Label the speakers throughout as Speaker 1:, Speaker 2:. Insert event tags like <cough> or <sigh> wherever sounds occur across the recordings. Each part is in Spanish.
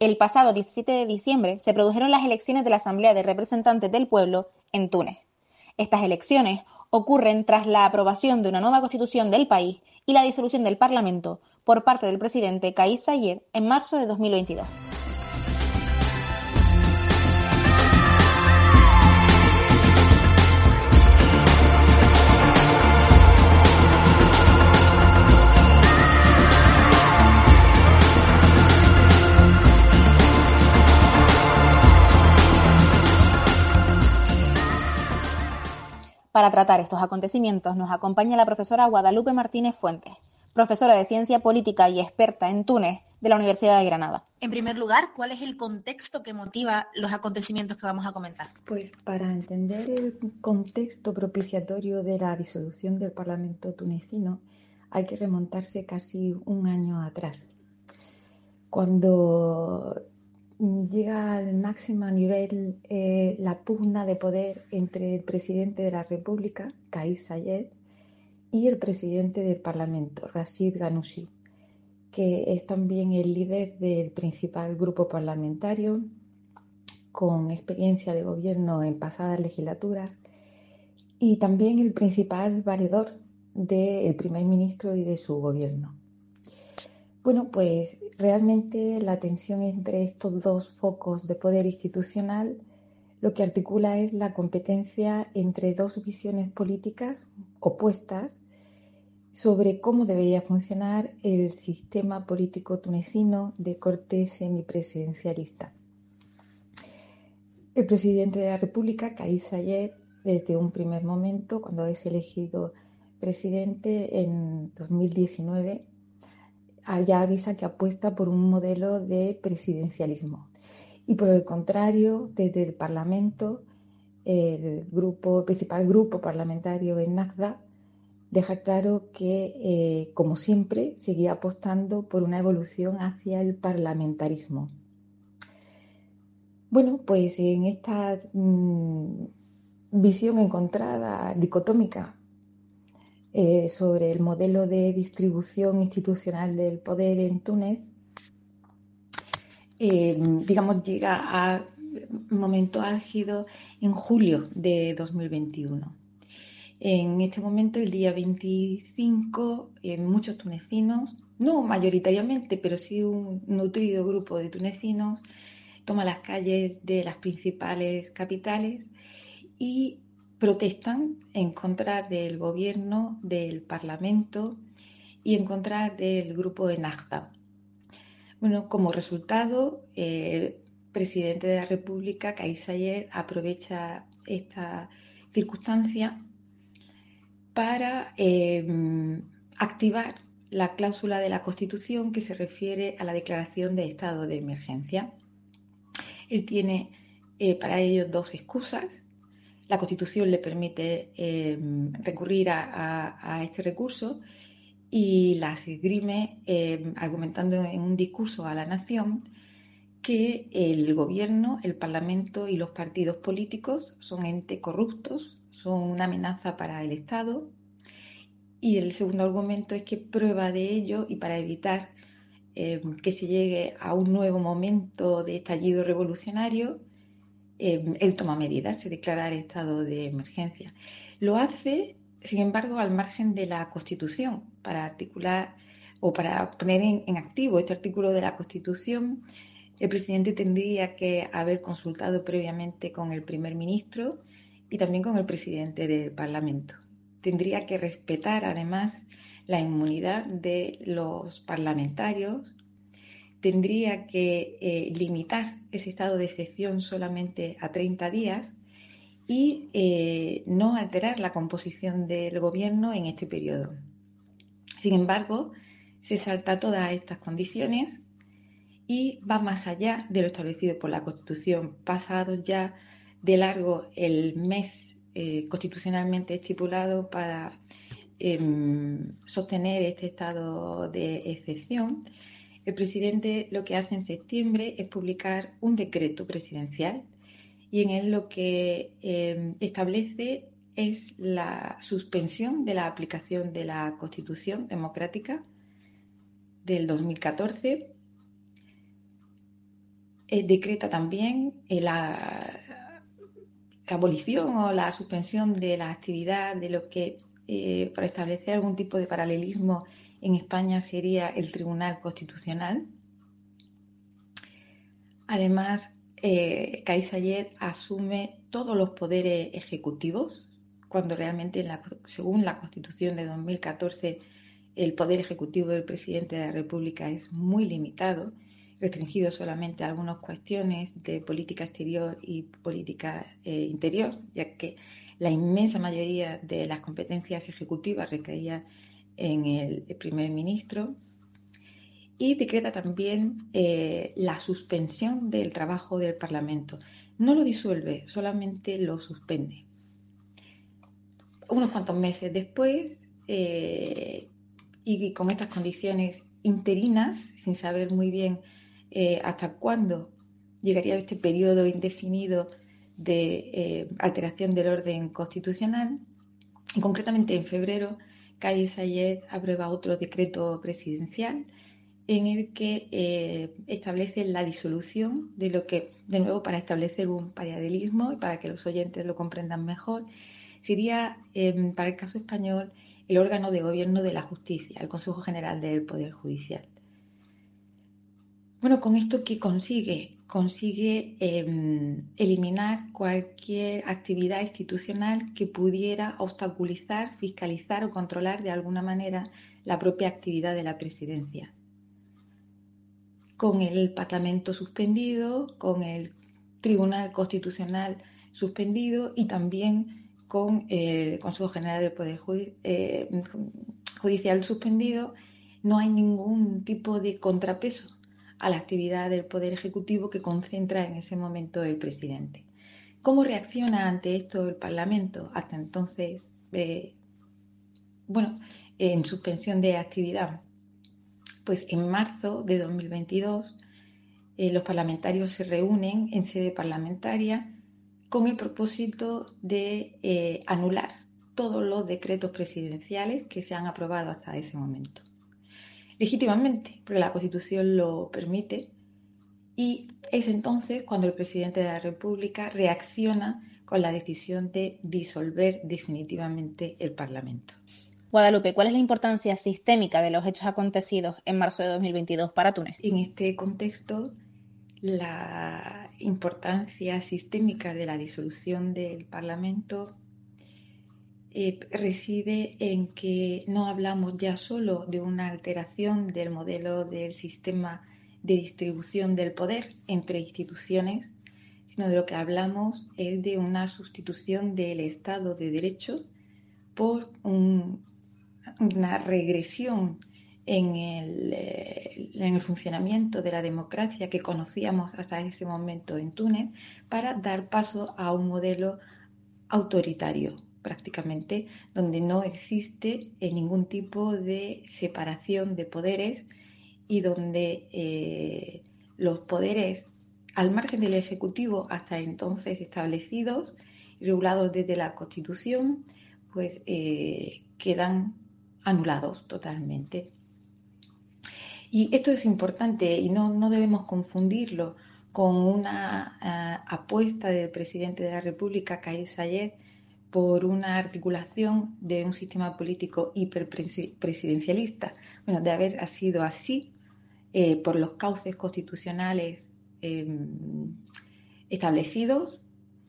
Speaker 1: El pasado 17 de diciembre se produjeron las elecciones de la Asamblea de Representantes del Pueblo en Túnez. Estas elecciones ocurren tras la aprobación de una nueva constitución del país y la disolución del Parlamento por parte del presidente Kais Saied en marzo de 2022. Para tratar estos acontecimientos nos acompaña la profesora Guadalupe Martínez Fuentes, profesora de Ciencia Política y experta en Túnez de la Universidad de Granada. En primer lugar, ¿cuál es el contexto que motiva los acontecimientos que vamos a comentar?
Speaker 2: Pues para entender el contexto propiciatorio de la disolución del Parlamento tunecino hay que remontarse casi un año atrás, cuando llega al máximo nivel eh, la pugna de poder entre el presidente de la República, Kais Sayed, y el presidente del Parlamento, Rashid Ghanouchi, que es también el líder del principal grupo parlamentario, con experiencia de gobierno en pasadas legislaturas, y también el principal valedor del primer ministro y de su gobierno. Bueno, pues realmente la tensión entre estos dos focos de poder institucional lo que articula es la competencia entre dos visiones políticas opuestas sobre cómo debería funcionar el sistema político tunecino de corte semipresidencialista. El presidente de la República, Kais Sayed, desde un primer momento, cuando es elegido presidente en 2019, ya avisa que apuesta por un modelo de presidencialismo. Y por el contrario, desde el Parlamento, el, principal grupo parlamentario en NACDA deja claro que, eh, como siempre, seguía apostando por una evolución hacia el parlamentarismo. Bueno, pues en esta mm, visión encontrada, dicotómica, eh, sobre el modelo de distribución institucional del poder en Túnez, eh, digamos, llega a un momento álgido en julio de 2021. En este momento, el día 25, eh, muchos tunecinos, no mayoritariamente, pero sí un nutrido grupo de tunecinos, toma las calles de las principales capitales y protestan en contra del gobierno, del Parlamento y en contra del grupo de Najda. Bueno, como resultado, el presidente de la República, Kais Saied, aprovecha esta circunstancia para em, activar la cláusula de la Constitución que se refiere a la declaración de estado de emergencia. Él tiene eh, para ello dos excusas. La Constitución le permite em, recurrir a, este recurso y las esgrime em, argumentando en un discurso a la nación que el gobierno, el parlamento y los partidos políticos son entes corruptos, son una amenaza para el Estado. Y el segundo argumento es que prueba de ello y para evitar em, que se llegue a un nuevo momento de estallido revolucionario, Em, él toma medidas, se declara el estado de emergencia. Lo hace, sin embargo, al margen de la Constitución, para articular o para poner en, activo este artículo de la Constitución. El presidente tendría que haber consultado previamente con el primer ministro y también con el presidente del Parlamento. Tendría que respetar además la inmunidad de los parlamentarios tendría que eh, limitar ese estado de excepción solamente a 30 días y eh, no alterar la composición del gobierno en este periodo. Sin embargo, se salta todas estas condiciones y va más allá de lo establecido por la Constitución, pasado ya de largo el mes eh, constitucionalmente estipulado para em, sostener este estado de excepción. El presidente lo que hace en septiembre es publicar un decreto presidencial y en él lo que em, establece es la suspensión de la aplicación de la Constitución democrática del 2014 eh, decreta también eh, la abolición o la suspensión de la actividad de lo que, eh, para establecer algún tipo de paralelismo en España, sería el Tribunal Constitucional. Además, eh, asume todos los poderes ejecutivos, cuando realmente, según la Constitución de 2014, el poder ejecutivo del presidente de la República es muy limitado restringido solamente a algunas cuestiones de política exterior y política eh, interior, ya que la inmensa mayoría de las competencias ejecutivas recaía en el, primer ministro y decreta también eh, la suspensión del trabajo del Parlamento. No lo disuelve, solamente lo suspende. Unos cuantos meses después, eh, y con estas condiciones interinas, sin saber muy bien eh, hasta cuándo llegaría este periodo indefinido de alteración del orden constitucional. Y concretamente en febrero, Calle Sayed aprueba otro decreto presidencial en el que eh, establece la disolución de lo que, de nuevo, para establecer un paradelismo y para que los oyentes lo comprendan mejor, sería, para el caso español, el órgano de gobierno de la justicia, el Consejo General del Poder Judicial. Bueno, con esto, ¿qué consigue? Consigue em, eliminar cualquier actividad institucional que pudiera obstaculizar, fiscalizar o controlar de alguna manera la propia actividad de la presidencia. Con el Parlamento suspendido, con el Tribunal Constitucional suspendido y también con el Consejo General del Poder eh, Judicial suspendido, no hay ningún tipo de contrapeso a la actividad del Poder Ejecutivo que concentra en ese momento el presidente. ¿Cómo reacciona ante esto el Parlamento? Hasta entonces, eh, bueno, en suspensión de actividad. Pues en marzo de 2022 eh, los parlamentarios se reúnen en sede parlamentaria con el propósito de eh, anular todos los decretos presidenciales que se han aprobado hasta ese momento legítimamente, porque la Constitución lo permite, y es entonces cuando el presidente de la República reacciona con la decisión de disolver definitivamente el Parlamento.
Speaker 1: Guadalupe, ¿cuál es la importancia sistémica de los hechos acontecidos en marzo de 2022 para Túnez?
Speaker 2: En este contexto, la importancia sistémica de la disolución del Parlamento eh, reside en que no hablamos ya solo de una alteración del modelo del sistema de distribución del poder entre instituciones, sino de lo que hablamos es de una sustitución del Estado de Derecho por una regresión eh, en el, funcionamiento de la democracia que conocíamos hasta ese momento en Túnez para dar paso a un modelo autoritario, prácticamente, donde no existe eh, ningún tipo de separación de poderes y donde eh, los poderes, al margen del Ejecutivo hasta entonces establecidos y regulados desde la Constitución, pues eh, quedan anulados totalmente. Y esto es importante y no, no debemos confundirlo con una apuesta del presidente de la República, Kais Sayed, por una articulación de un sistema político hiperpresidencialista. Bueno, de haber sido así, eh, por los cauces constitucionales em, establecidos,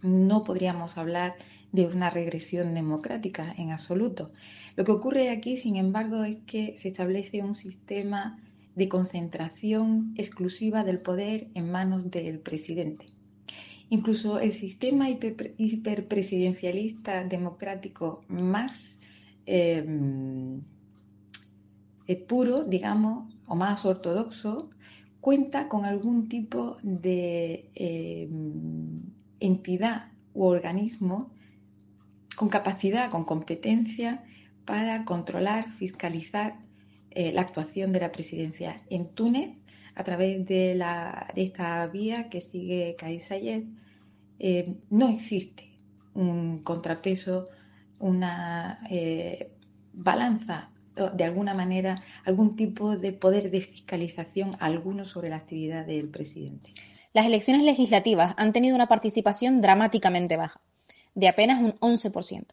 Speaker 2: no podríamos hablar de una regresión democrática en absoluto. Lo que ocurre aquí, sin embargo, es que se establece un sistema de concentración exclusiva del poder en manos del presidente. Incluso el sistema hiperpresidencialista democrático más em, eh, puro, digamos, o más ortodoxo, cuenta con algún tipo de em, entidad u organismo con capacidad, con competencia para controlar, fiscalizar eh, la actuación de la presidencia. En Túnez, a través de, la, esta vía que sigue Kais Sayed, eh, no existe un contrapeso, una eh, balanza, de alguna manera, algún tipo de poder de fiscalización alguno sobre la actividad del presidente.
Speaker 1: Las elecciones legislativas han tenido una participación dramáticamente baja, de apenas un 11%.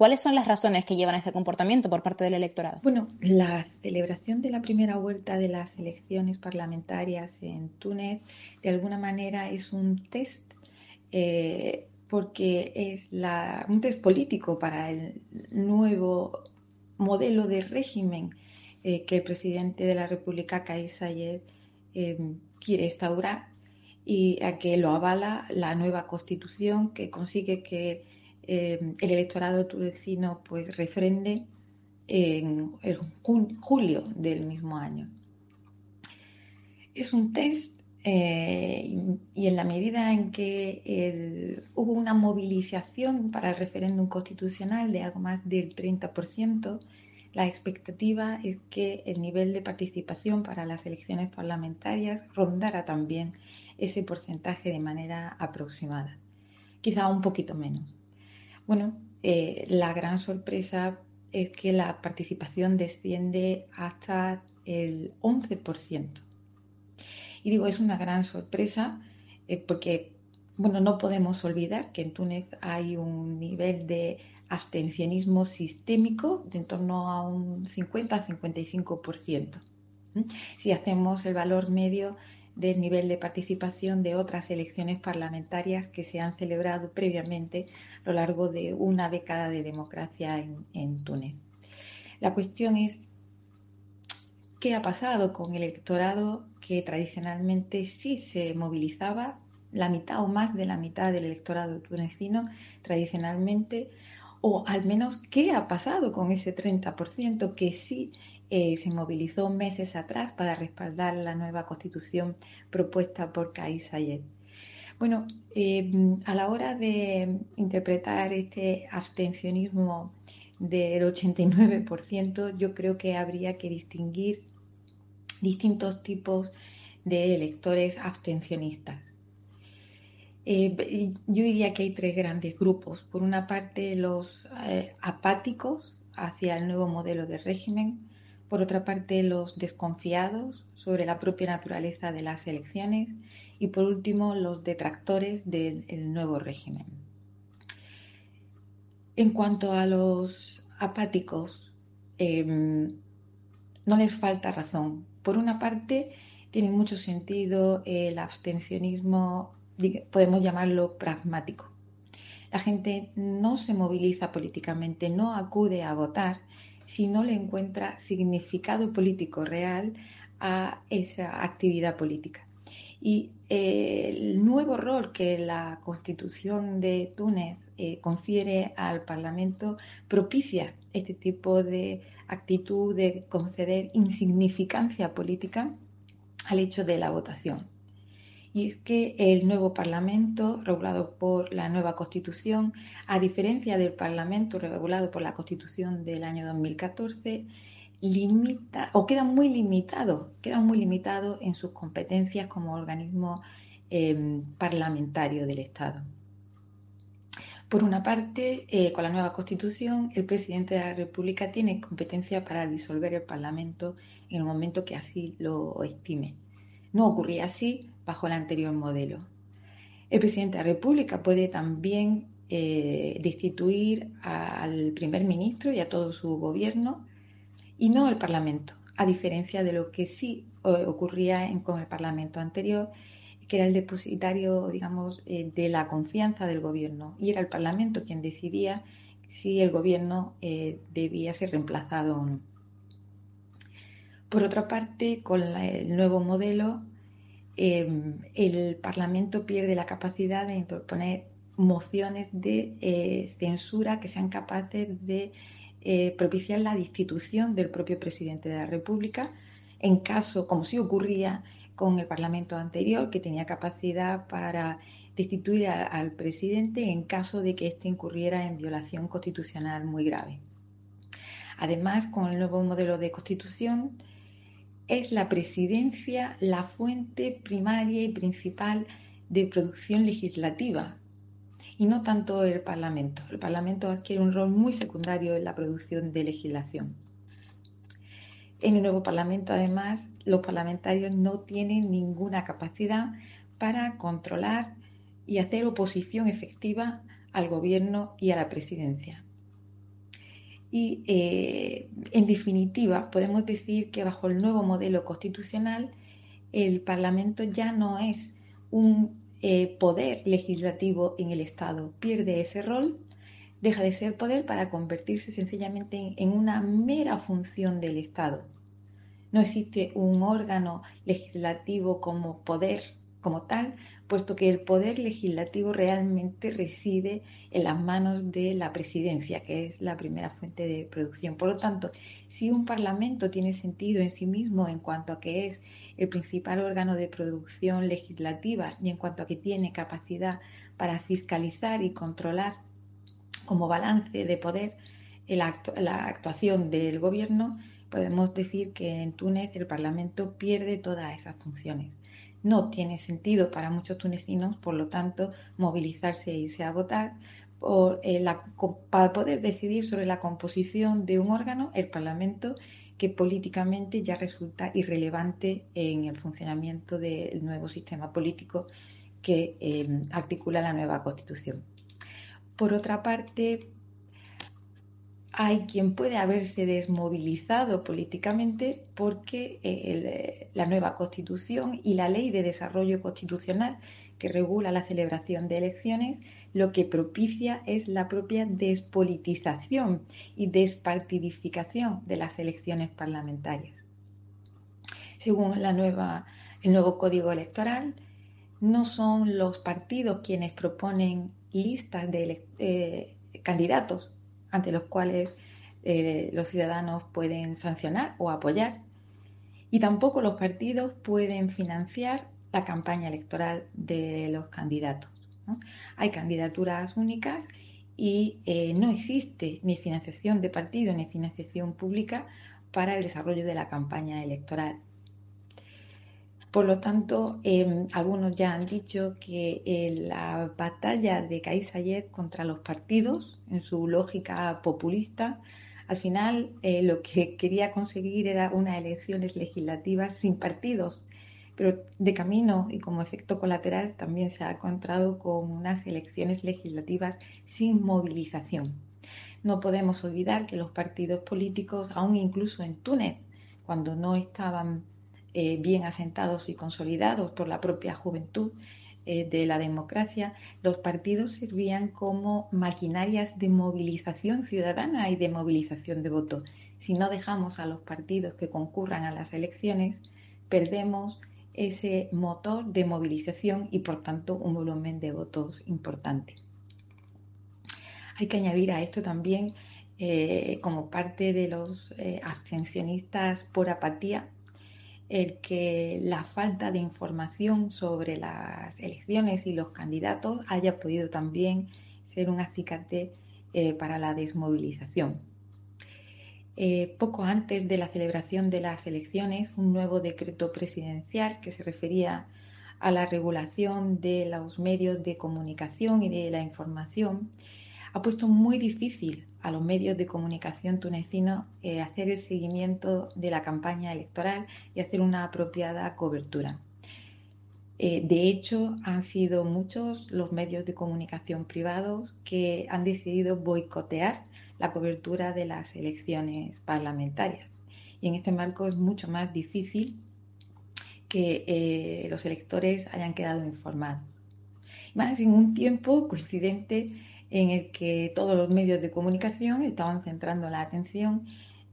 Speaker 1: ¿Cuáles son las razones que llevan a este comportamiento por parte del electorado?
Speaker 2: Bueno, la celebración de la primera vuelta de las elecciones parlamentarias en Túnez de alguna manera es un test eh, porque es un test político para el nuevo modelo de régimen eh, que el presidente de la República, Kais Saied, eh, quiere instaurar y a que lo avala la nueva constitución que consigue que eh, el electorado tunecino pues refrende en julio del mismo año. Es un test eh, y en la medida en que hubo una movilización para el referéndum constitucional de algo más del 30%, la expectativa es que el nivel de participación para las elecciones parlamentarias rondara también ese porcentaje de manera aproximada, quizá un poquito menos. Bueno, eh, la gran sorpresa es que la participación desciende hasta el 11%. Y digo, es una gran sorpresa eh, porque, bueno, no podemos olvidar que en Túnez hay un nivel de abstencionismo sistémico de en torno a un 50-55%. Si hacemos el valor medio del nivel de participación de otras elecciones parlamentarias que se han celebrado previamente a lo largo de una década de democracia en, en Túnez. La cuestión es qué ha pasado con el electorado que tradicionalmente sí se movilizaba, la mitad o más de la mitad del electorado tunecino tradicionalmente, o al menos qué ha pasado con ese 30% que sí eh, se movilizó meses atrás para respaldar la nueva constitución propuesta por Kais Sayed. Bueno, eh, a la hora de interpretar este abstencionismo del 89%, yo creo que habría que distinguir distintos tipos de electores abstencionistas. Eh, yo diría que hay tres grandes grupos. Por una parte, los apáticos hacia el nuevo modelo de régimen, por otra parte los desconfiados sobre la propia naturaleza de las elecciones y por último los detractores del nuevo régimen. En cuanto a los apáticos, em, no les falta razón. Por una parte, tiene mucho sentido el abstencionismo, podemos llamarlo pragmático. La gente no se moviliza políticamente, no acude a votar si no le encuentra significado político real a esa actividad política. Y eh, el nuevo rol que la Constitución de Túnez eh, confiere al Parlamento propicia este tipo de actitud de conceder insignificancia política al hecho de la votación y es que el nuevo Parlamento, regulado por la nueva Constitución, a diferencia del Parlamento regulado por la Constitución del año 2014, limita o queda muy limitado, queda muy limitado en sus competencias como organismo em, parlamentario del Estado. Por una parte, eh, con la nueva Constitución, el presidente de la República tiene competencia para disolver el Parlamento en el momento que así lo estime. No ocurría así bajo el anterior modelo. El presidente de la República puede también eh, destituir al primer ministro y a todo su gobierno y no al Parlamento, a diferencia de lo que sí eh, ocurría con el Parlamento anterior, que era el depositario, digamos, eh, de la confianza del gobierno y era el Parlamento quien decidía si el gobierno debía ser reemplazado o no. Por otra parte, con el nuevo modelo, Em, el Parlamento pierde la capacidad de interponer mociones de eh, censura que sean capaces de eh, propiciar la destitución del propio presidente de la República en caso, como si ocurría con el Parlamento anterior, que tenía capacidad para destituir al presidente en caso de que éste incurriera en violación constitucional muy grave. Además, con el nuevo modelo de constitución, es la presidencia la fuente primaria y principal de producción legislativa y no tanto el Parlamento. El Parlamento adquiere un rol muy secundario en la producción de legislación. En el nuevo Parlamento, además, los parlamentarios no tienen ninguna capacidad para controlar y hacer oposición efectiva al gobierno y a la presidencia. Y, eh, en definitiva, podemos decir que bajo el nuevo modelo constitucional, el Parlamento ya no es un eh, poder legislativo en el Estado, pierde ese rol, deja de ser poder para convertirse sencillamente en una mera función del Estado. No existe un órgano legislativo como poder como tal, puesto que el poder legislativo realmente reside en las manos de la presidencia, que es la primera fuente de producción. Por lo tanto, si un parlamento tiene sentido en sí mismo en cuanto a que es el principal órgano de producción legislativa y en cuanto a que tiene capacidad para fiscalizar y controlar como balance de poder la actuación del gobierno, podemos decir que en Túnez el Parlamento pierde todas esas funciones. No tiene sentido para muchos tunecinos, por lo tanto, movilizarse e irse a votar eh, para poder decidir sobre la composición de un órgano, el Parlamento, que políticamente ya resulta irrelevante en el funcionamiento del nuevo sistema político que eh, articula la nueva Constitución. Por otra parte, hay quien puede haberse desmovilizado políticamente porque eh, la nueva constitución y la ley de desarrollo constitucional que regula la celebración de elecciones lo que propicia es la propia despolitización y despartidificación de las elecciones parlamentarias. Según el nuevo código electoral, no son los partidos quienes proponen listas de eh, candidatos ante los cuales eh, los ciudadanos pueden sancionar o apoyar. Y tampoco los partidos pueden financiar la campaña electoral de los candidatos. Hay candidaturas únicas y eh, no existe ni financiación de partido ni financiación pública para el desarrollo de la campaña electoral. Por lo tanto, em, algunos ya han dicho que eh, la batalla de Kais contra los partidos, en su lógica populista, al final eh, lo que <laughs> quería conseguir era unas elecciones legislativas sin partidos, pero de camino y como efecto colateral también se ha encontrado con unas elecciones legislativas sin movilización. No podemos olvidar que los partidos políticos, aún incluso en Túnez, cuando no estaban eh, bien asentados y consolidados por la propia juventud eh, de la democracia, los partidos servían como maquinarias de movilización ciudadana y de movilización de voto. Si no dejamos a los partidos que concurran a las elecciones, perdemos ese motor de movilización y por tanto un volumen de votos importante. Hay que añadir a esto también, eh, como parte de los abstencionistas por apatía, el que la falta de información sobre las elecciones y los candidatos haya podido también ser un acicate eh, para la desmovilización. Eh, poco antes de la celebración de las elecciones, un nuevo decreto presidencial que se refería a la regulación de los medios de comunicación y de la información ha puesto muy difícil a los medios de comunicación tunecinos eh, hacer el seguimiento de la campaña electoral y hacer una apropiada cobertura. Eh, de hecho, han sido muchos los medios de comunicación privados que han decidido boicotear la cobertura de las elecciones parlamentarias. Y en este marco es mucho más difícil que eh, los electores hayan quedado informados. Más en un tiempo coincidente en el que todos los medios de comunicación estaban centrando la atención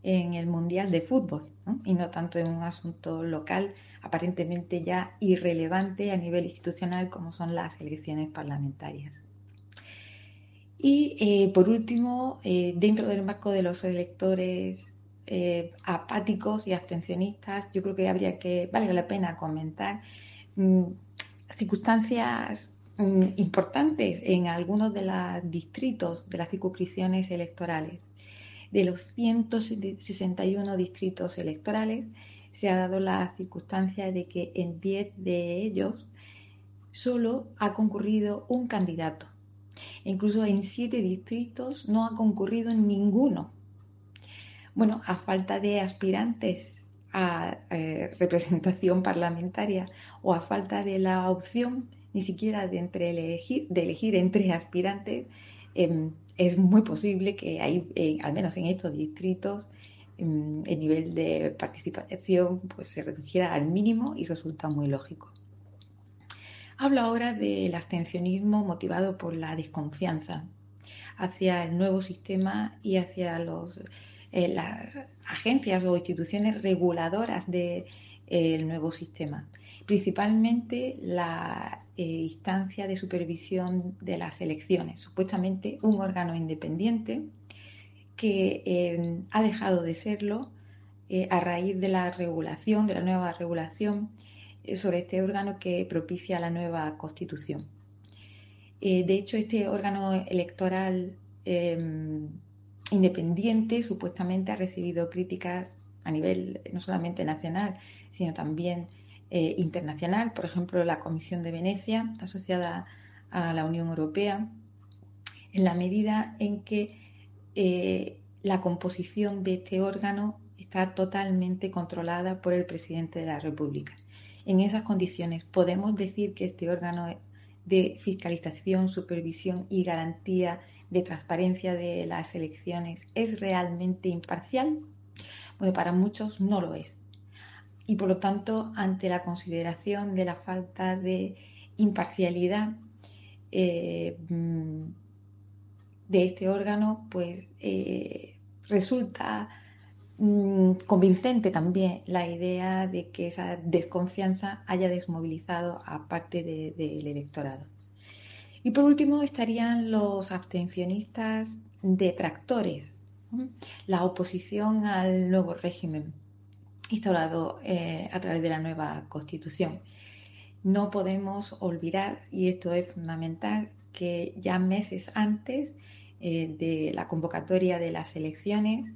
Speaker 2: en el Mundial de Fútbol y no tanto en un asunto local aparentemente ya irrelevante a nivel institucional como son las elecciones parlamentarias. Y eh, por último, eh, dentro del marco de los electores eh, apáticos y abstencionistas, yo creo que habría que, vale la pena comentar mm, circunstancias mm, importantes en algunos de los distritos de las circunscripciones electorales. De los 161 distritos electorales, se ha dado la circunstancia de que en 10 de ellos solo ha concurrido un candidato. incluso en 7 distritos no ha concurrido ninguno. Bueno, a falta de aspirantes a eh, representación <laughs> parlamentaria o a falta de la opción ni siquiera de, entre elegir, de elegir entre aspirantes, em, es muy posible que hay, eh, al menos en estos distritos, em, el nivel de participación pues, se redujera al mínimo y resulta muy lógico. Hablo ahora del abstencionismo motivado por la desconfianza hacia el nuevo sistema y hacia los, eh, las agencias o instituciones reguladoras del de, nuevo sistema. Principalmente la eh, instancia de supervisión de las elecciones, supuestamente un órgano independiente que eh, ha dejado de serlo a raíz de la regulación, de la nueva regulación sobre este órgano que propicia la nueva constitución. Eh, de hecho, este órgano electoral em, independiente supuestamente ha recibido críticas a nivel no solamente nacional, sino también eh, internacional. Por ejemplo, la Comisión de Venecia, asociada a la Unión Europea, en la medida en que eh, la composición de este órgano está totalmente controlada por el presidente de la República. En esas condiciones, ¿podemos decir que este órgano de fiscalización, supervisión y garantía de transparencia de las elecciones es realmente imparcial? Bueno, para muchos no lo es. Y por lo tanto, ante la consideración de la falta de imparcialidad eh, mm, de este órgano, pues eh, resulta Mm, convincente también la idea de que esa desconfianza haya desmovilizado a parte del electorado. Y por último estarían los abstencionistas detractores, la oposición al nuevo régimen instaurado eh, a través de la nueva constitución. No podemos olvidar, y esto es fundamental, que ya meses antes eh, de la convocatoria de las elecciones,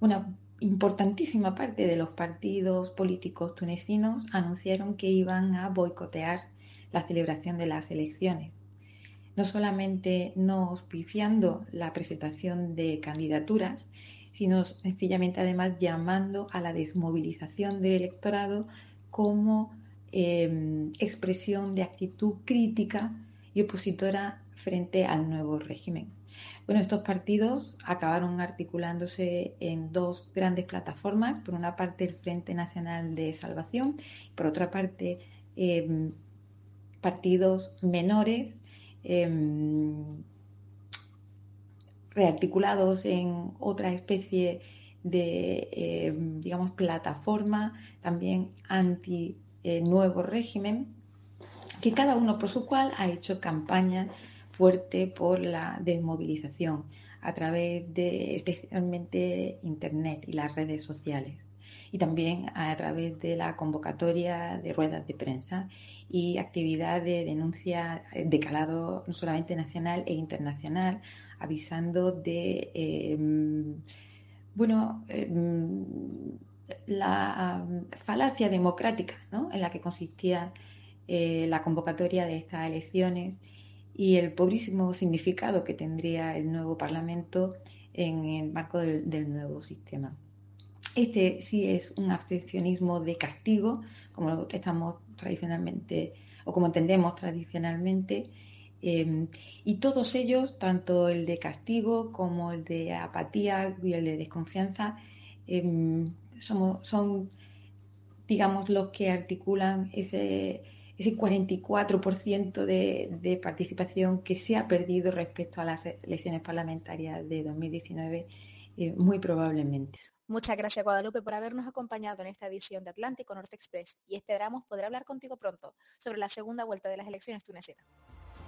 Speaker 2: una importantísima parte de los partidos políticos tunecinos anunciaron que iban a boicotear la celebración de las elecciones, no solamente no auspiciando la presentación de candidaturas, sino sencillamente además llamando a la desmovilización del electorado como em, expresión de actitud crítica y opositora frente al nuevo régimen. Bueno, estos partidos acabaron articulándose en dos grandes plataformas, por una parte el Frente Nacional de Salvación, por otra parte em, partidos menores em, rearticulados en otra especie de, em, digamos, plataforma también anti eh, nuevo régimen, que cada uno por su cual ha hecho campaña fuerte por la desmovilización a través de especialmente Internet y las redes sociales. Y también a través de la convocatoria de ruedas de prensa y actividad de denuncia de calado no solamente nacional e internacional, avisando de em, bueno em, la falacia democrática en la que consistía eh, la convocatoria de estas elecciones y el pobrísimo significado que tendría el nuevo Parlamento en el marco del, nuevo sistema. Este sí es un abstencionismo de castigo, como estamos tradicionalmente o como entendemos tradicionalmente, em, y todos ellos, tanto el de castigo como el de apatía y el de desconfianza, em, son, digamos, los que articulan ese ese 44% de, de participación que se ha perdido respecto a las elecciones parlamentarias de 2019, eh, muy probablemente.
Speaker 1: Muchas gracias, Guadalupe, por habernos acompañado en esta edición de Atlántico Norte Express y esperamos poder hablar contigo pronto sobre la segunda vuelta de las elecciones tunecinas.